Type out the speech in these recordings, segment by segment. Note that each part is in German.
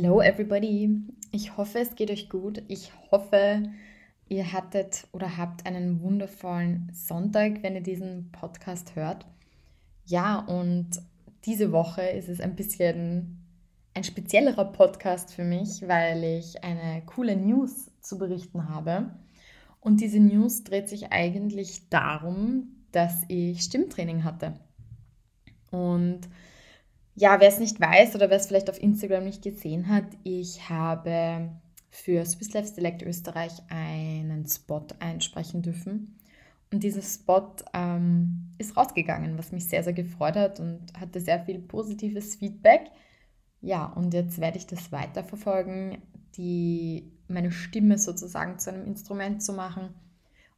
Hello everybody. Ich hoffe, es geht euch gut. Ich hoffe, ihr hattet oder habt einen wundervollen Sonntag, wenn ihr diesen Podcast hört. Ja, und diese Woche ist es ein bisschen ein speziellerer Podcast für mich, weil ich eine coole News zu berichten habe. Und diese News dreht sich eigentlich darum, dass ich Stimmtraining hatte. Und ja, wer es nicht weiß oder wer es vielleicht auf Instagram nicht gesehen hat, ich habe für Swiss Life Select Österreich einen Spot einsprechen dürfen. Und dieser Spot ähm, ist rausgegangen, was mich sehr, sehr gefreut hat und hatte sehr viel positives Feedback. Ja, und jetzt werde ich das weiterverfolgen, die, meine Stimme sozusagen zu einem Instrument zu machen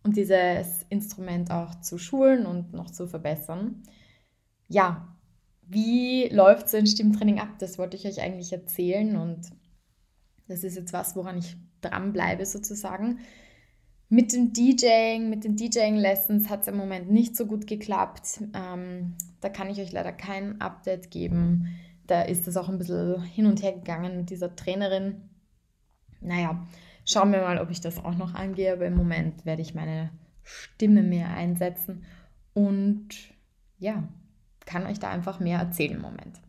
und dieses Instrument auch zu schulen und noch zu verbessern. Ja, wie läuft so ein Stimmtraining ab? Das wollte ich euch eigentlich erzählen und das ist jetzt was, woran ich dranbleibe sozusagen. Mit dem DJing, mit den DJing-Lessons hat es im Moment nicht so gut geklappt. Ähm, da kann ich euch leider kein Update geben. Da ist es auch ein bisschen hin und her gegangen mit dieser Trainerin. Naja, schauen wir mal, ob ich das auch noch angehe. Aber im Moment werde ich meine Stimme mehr einsetzen. Und ja, kann euch da einfach mehr erzählen im Moment.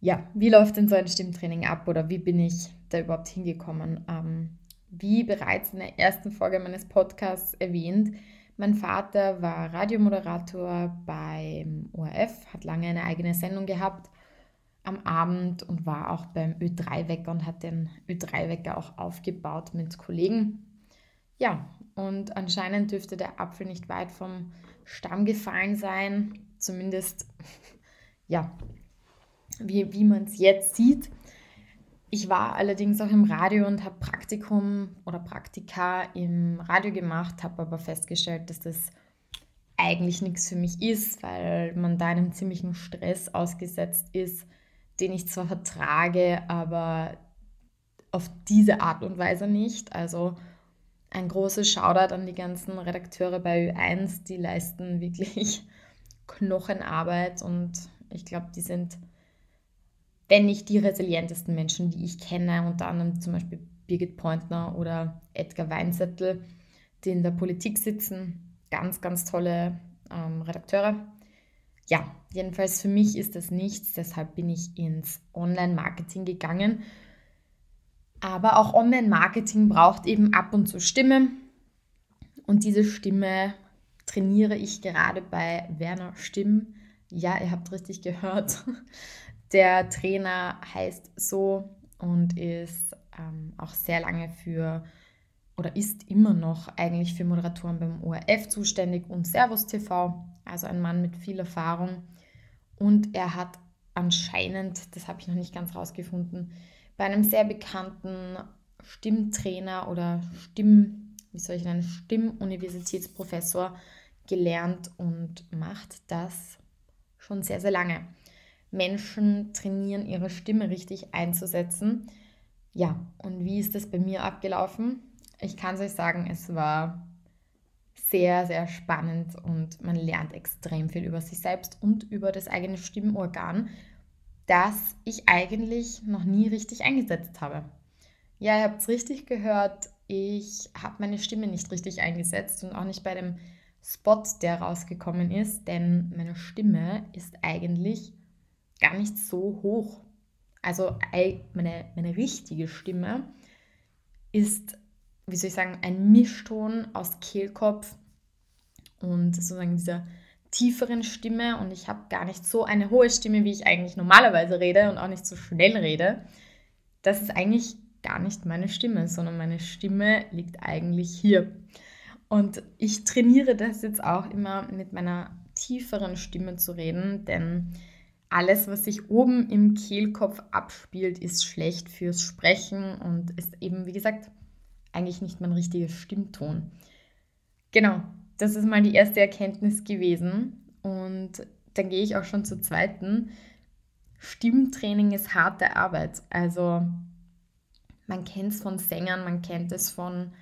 Ja, wie läuft denn so ein Stimmtraining ab oder wie bin ich da überhaupt hingekommen? Ähm, wie bereits in der ersten Folge meines Podcasts erwähnt, mein Vater war Radiomoderator beim ORF, hat lange eine eigene Sendung gehabt am Abend und war auch beim Ö3-Wecker und hat den Ö3-Wecker auch aufgebaut mit Kollegen. Ja, und anscheinend dürfte der Apfel nicht weit vom Stamm gefallen sein zumindest, ja, wie, wie man es jetzt sieht. Ich war allerdings auch im Radio und habe Praktikum oder Praktika im Radio gemacht, habe aber festgestellt, dass das eigentlich nichts für mich ist, weil man da einem ziemlichen Stress ausgesetzt ist, den ich zwar vertrage, aber auf diese Art und Weise nicht. Also ein großes Shoutout an die ganzen Redakteure bei Ö1, die leisten wirklich Knochenarbeit und ich glaube, die sind, wenn nicht die resilientesten Menschen, die ich kenne, unter anderem zum Beispiel Birgit Pointner oder Edgar Weinzettel, die in der Politik sitzen. Ganz, ganz tolle ähm, Redakteure. Ja, jedenfalls für mich ist das nichts, deshalb bin ich ins Online-Marketing gegangen. Aber auch Online-Marketing braucht eben ab und zu Stimme. Und diese Stimme trainiere ich gerade bei Werner Stimm. Ja, ihr habt richtig gehört. Der Trainer heißt so und ist ähm, auch sehr lange für oder ist immer noch eigentlich für Moderatoren beim ORF zuständig und Servus TV, also ein Mann mit viel Erfahrung. Und er hat anscheinend, das habe ich noch nicht ganz rausgefunden, bei einem sehr bekannten Stimmtrainer oder Stimm, wie soll ich nennen, Stimmuniversitätsprofessor gelernt und macht das schon sehr, sehr lange. Menschen trainieren ihre Stimme richtig einzusetzen. Ja, und wie ist das bei mir abgelaufen? Ich kann es euch sagen, es war sehr, sehr spannend und man lernt extrem viel über sich selbst und über das eigene Stimmorgan, das ich eigentlich noch nie richtig eingesetzt habe. Ja, ihr habt es richtig gehört, ich habe meine Stimme nicht richtig eingesetzt und auch nicht bei dem Spot, der rausgekommen ist, denn meine Stimme ist eigentlich gar nicht so hoch. Also meine, meine richtige Stimme ist, wie soll ich sagen, ein Mischton aus Kehlkopf und sozusagen dieser tieferen Stimme und ich habe gar nicht so eine hohe Stimme, wie ich eigentlich normalerweise rede und auch nicht so schnell rede. Das ist eigentlich gar nicht meine Stimme, sondern meine Stimme liegt eigentlich hier. Und ich trainiere das jetzt auch immer mit meiner tieferen Stimme zu reden, denn alles, was sich oben im Kehlkopf abspielt, ist schlecht fürs Sprechen und ist eben, wie gesagt, eigentlich nicht mein richtiger Stimmton. Genau, das ist mal die erste Erkenntnis gewesen. Und dann gehe ich auch schon zur zweiten. Stimmtraining ist harte Arbeit. Also man kennt es von Sängern, man kennt es von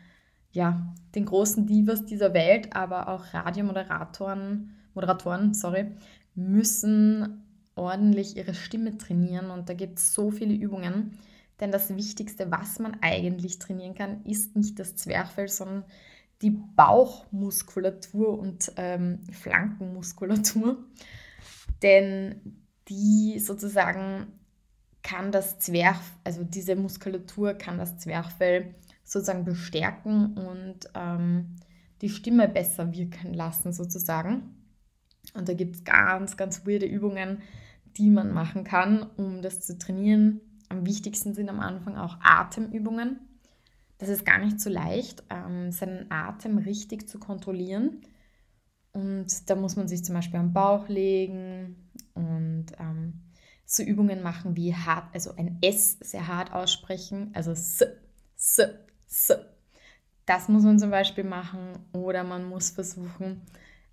ja, den großen Divas dieser Welt, aber auch Radiomoderatoren, Moderatoren, sorry, müssen ordentlich ihre Stimme trainieren und da gibt es so viele Übungen. Denn das Wichtigste, was man eigentlich trainieren kann, ist nicht das Zwerchfell, sondern die Bauchmuskulatur und ähm, Flankenmuskulatur. Denn die sozusagen kann das Zwerch, also diese Muskulatur kann das Zwerchfell sozusagen bestärken und ähm, die Stimme besser wirken lassen sozusagen. Und da gibt es ganz, ganz weirde Übungen, die man machen kann, um das zu trainieren. Am wichtigsten sind am Anfang auch Atemübungen. Das ist gar nicht so leicht, ähm, seinen Atem richtig zu kontrollieren. Und da muss man sich zum Beispiel am Bauch legen und ähm, so Übungen machen wie hart, also ein S sehr hart aussprechen, also S, S, S. Das muss man zum Beispiel machen. Oder man muss versuchen,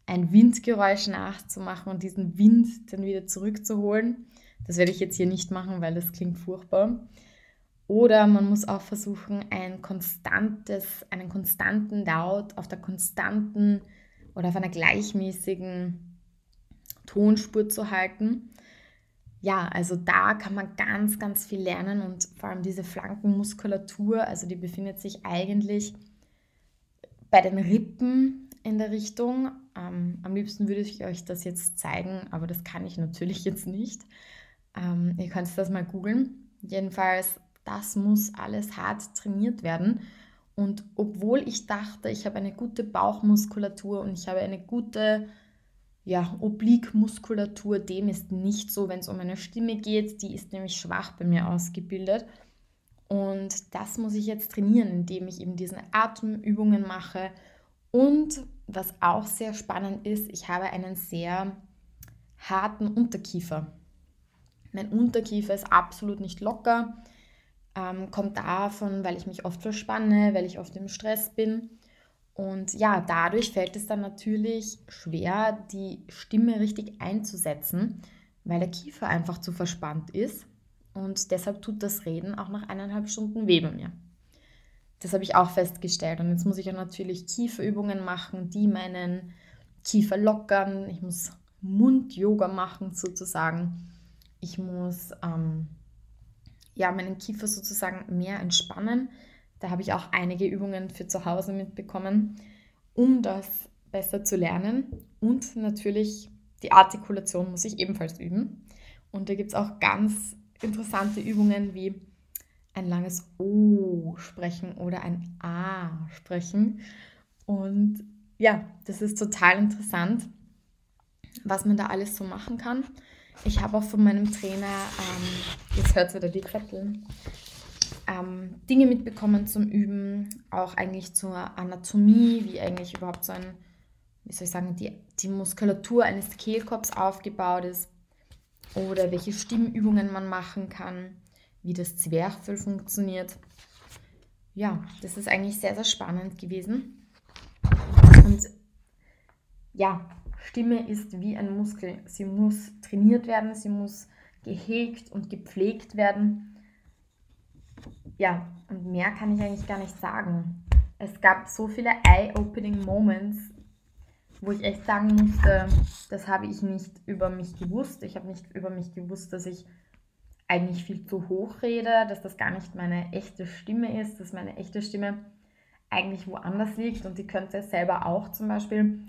ein Windgeräusch nachzumachen und diesen Wind dann wieder zurückzuholen. Das werde ich jetzt hier nicht machen, weil das klingt furchtbar. Oder man muss auch versuchen, ein konstantes, einen konstanten Laut auf der konstanten oder auf einer gleichmäßigen Tonspur zu halten. Ja, also da kann man ganz, ganz viel lernen und vor allem diese Flankenmuskulatur, also die befindet sich eigentlich bei den Rippen in der Richtung. Ähm, am liebsten würde ich euch das jetzt zeigen, aber das kann ich natürlich jetzt nicht. Ähm, ihr könnt das mal googeln. Jedenfalls, das muss alles hart trainiert werden. Und obwohl ich dachte, ich habe eine gute Bauchmuskulatur und ich habe eine gute ja, Obliquemuskulatur, dem ist nicht so, wenn es um eine Stimme geht. Die ist nämlich schwach bei mir ausgebildet. Und das muss ich jetzt trainieren, indem ich eben diese Atemübungen mache. Und was auch sehr spannend ist, ich habe einen sehr harten Unterkiefer. Mein Unterkiefer ist absolut nicht locker. Ähm, kommt davon, weil ich mich oft verspanne, weil ich oft im Stress bin. Und ja, dadurch fällt es dann natürlich schwer, die Stimme richtig einzusetzen, weil der Kiefer einfach zu verspannt ist. Und deshalb tut das Reden auch nach eineinhalb Stunden weh bei mir. Das habe ich auch festgestellt. Und jetzt muss ich ja natürlich Kieferübungen machen, die meinen Kiefer lockern. Ich muss Mund-Yoga machen sozusagen. Ich muss ähm, ja, meinen Kiefer sozusagen mehr entspannen. Da habe ich auch einige Übungen für zu Hause mitbekommen, um das besser zu lernen. Und natürlich die Artikulation muss ich ebenfalls üben. Und da gibt es auch ganz interessante Übungen wie ein langes O sprechen oder ein A sprechen. Und ja, das ist total interessant, was man da alles so machen kann. Ich habe auch von meinem Trainer, ähm, jetzt hört es wieder die Kretteln, ähm, Dinge mitbekommen zum Üben, auch eigentlich zur Anatomie, wie eigentlich überhaupt so ein, wie soll ich sagen, die, die Muskulatur eines Kehlkopfs aufgebaut ist oder welche Stimmübungen man machen kann, wie das Zwerchfell funktioniert. Ja, das ist eigentlich sehr, sehr spannend gewesen. Und ja, Stimme ist wie ein Muskel. Sie muss trainiert werden, sie muss gehegt und gepflegt werden. Ja, und mehr kann ich eigentlich gar nicht sagen. Es gab so viele Eye-Opening Moments, wo ich echt sagen musste, das habe ich nicht über mich gewusst. Ich habe nicht über mich gewusst, dass ich eigentlich viel zu hoch rede, dass das gar nicht meine echte Stimme ist, dass meine echte Stimme eigentlich woanders liegt und die könnt ihr selber auch zum Beispiel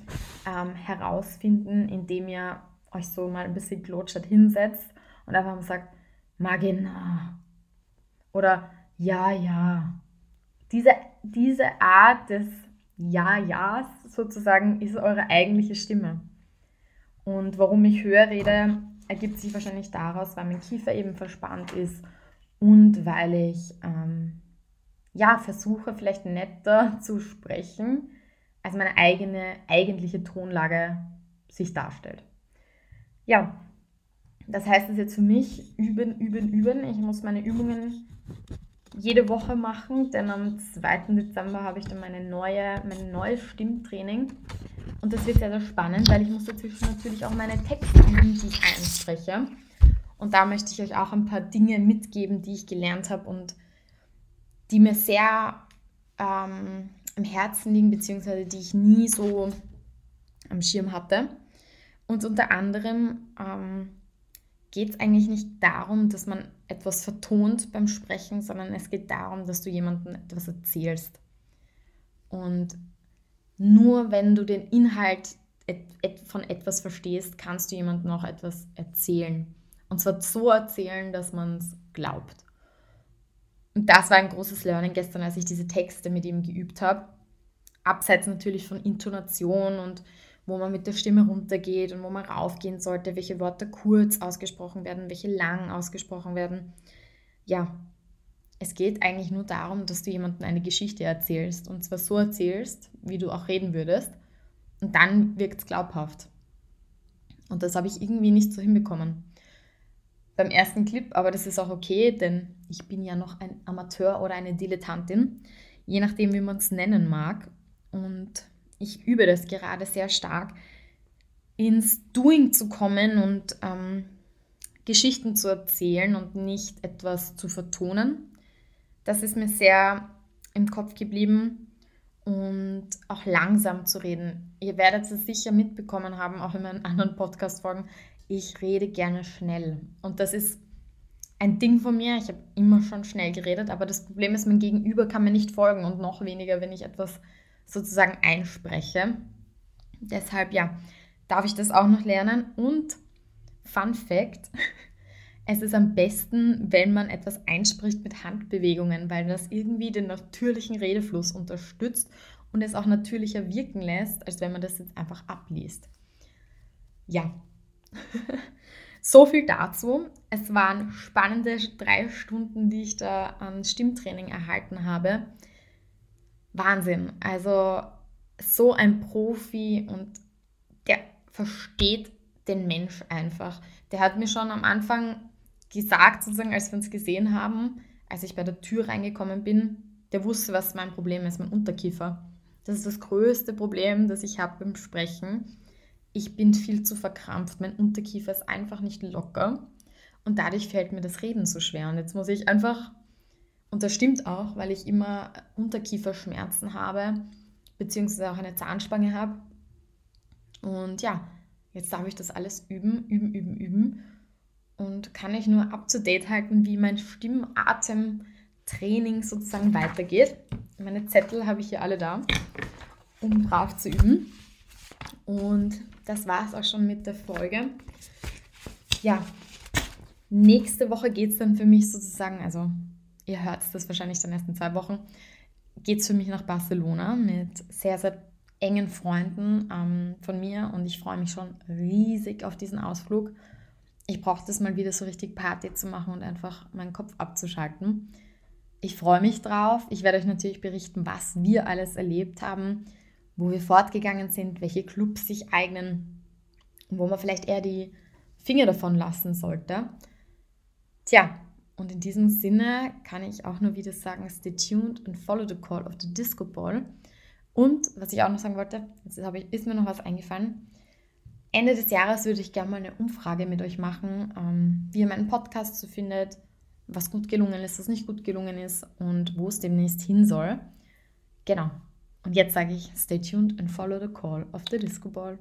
ähm, herausfinden, indem ihr euch so mal ein bisschen glotschert hinsetzt und einfach mal sagt, Magina oder ja, ja. Diese, diese Art des Ja-Ja's sozusagen ist eure eigentliche Stimme. Und warum ich höher rede, ergibt sich wahrscheinlich daraus, weil mein Kiefer eben verspannt ist und weil ich ähm, ja, versuche vielleicht netter zu sprechen, als meine eigene eigentliche Tonlage sich darstellt. Ja, das heißt es jetzt für mich, üben, üben, üben. Ich muss meine Übungen jede Woche machen, denn am 2. Dezember habe ich dann meine neue, mein neues Stimmtraining. Und das wird sehr, sehr spannend, weil ich muss dazwischen natürlich auch meine Texte üben, die ich einspreche. Und da möchte ich euch auch ein paar Dinge mitgeben, die ich gelernt habe und die mir sehr ähm, am Herzen liegen, beziehungsweise die ich nie so am Schirm hatte. Und unter anderem ähm, geht es eigentlich nicht darum, dass man etwas vertont beim Sprechen, sondern es geht darum, dass du jemandem etwas erzählst. Und nur wenn du den Inhalt von etwas verstehst, kannst du jemandem noch etwas erzählen. Und zwar so erzählen, dass man es glaubt. Und das war ein großes Learning gestern, als ich diese Texte mit ihm geübt habe. Abseits natürlich von Intonation und wo man mit der Stimme runtergeht und wo man raufgehen sollte, welche Worte kurz ausgesprochen werden, welche lang ausgesprochen werden. Ja, es geht eigentlich nur darum, dass du jemandem eine Geschichte erzählst und zwar so erzählst, wie du auch reden würdest. Und dann wirkt es glaubhaft. Und das habe ich irgendwie nicht so hinbekommen. Beim ersten Clip, aber das ist auch okay, denn ich bin ja noch ein Amateur oder eine Dilettantin, je nachdem, wie man es nennen mag. Und ich übe das gerade sehr stark, ins Doing zu kommen und ähm, Geschichten zu erzählen und nicht etwas zu vertonen. Das ist mir sehr im Kopf geblieben und auch langsam zu reden. Ihr werdet es sicher mitbekommen haben, auch in meinen anderen Podcast-Folgen. Ich rede gerne schnell. Und das ist ein Ding von mir. Ich habe immer schon schnell geredet, aber das Problem ist, mein Gegenüber kann mir nicht folgen und noch weniger, wenn ich etwas sozusagen einspreche. Deshalb ja, darf ich das auch noch lernen. Und Fun Fact, es ist am besten, wenn man etwas einspricht mit Handbewegungen, weil das irgendwie den natürlichen Redefluss unterstützt und es auch natürlicher wirken lässt, als wenn man das jetzt einfach abliest. Ja, so viel dazu. Es waren spannende drei Stunden, die ich da an Stimmtraining erhalten habe. Wahnsinn. Also so ein Profi und der versteht den Mensch einfach. Der hat mir schon am Anfang gesagt, sozusagen, als wir uns gesehen haben, als ich bei der Tür reingekommen bin, der wusste, was mein Problem ist, mein Unterkiefer. Das ist das größte Problem, das ich habe beim Sprechen. Ich bin viel zu verkrampft. Mein Unterkiefer ist einfach nicht locker. Und dadurch fällt mir das Reden so schwer. Und jetzt muss ich einfach und das stimmt auch, weil ich immer Unterkieferschmerzen habe, beziehungsweise auch eine Zahnspange habe. Und ja, jetzt darf ich das alles üben, üben, üben, üben. Und kann ich nur up to date halten, wie mein Stimmatemtraining sozusagen weitergeht. Meine Zettel habe ich hier alle da, um brav zu üben. Und das war es auch schon mit der Folge. Ja, nächste Woche geht es dann für mich sozusagen, also ihr hört das wahrscheinlich dann erst in zwei Wochen, geht es für mich nach Barcelona mit sehr, sehr engen Freunden ähm, von mir und ich freue mich schon riesig auf diesen Ausflug. Ich brauche das mal wieder so richtig Party zu machen und einfach meinen Kopf abzuschalten. Ich freue mich drauf. Ich werde euch natürlich berichten, was wir alles erlebt haben, wo wir fortgegangen sind, welche Clubs sich eignen wo man vielleicht eher die Finger davon lassen sollte. Tja, und in diesem Sinne kann ich auch nur wieder sagen, stay tuned and follow the call of the Disco Ball. Und was ich auch noch sagen wollte, jetzt ich, ist mir noch was eingefallen. Ende des Jahres würde ich gerne mal eine Umfrage mit euch machen, ähm, wie ihr meinen Podcast so findet, was gut gelungen ist, was nicht gut gelungen ist und wo es demnächst hin soll. Genau. Und jetzt sage ich, stay tuned and follow the call of the Disco Ball.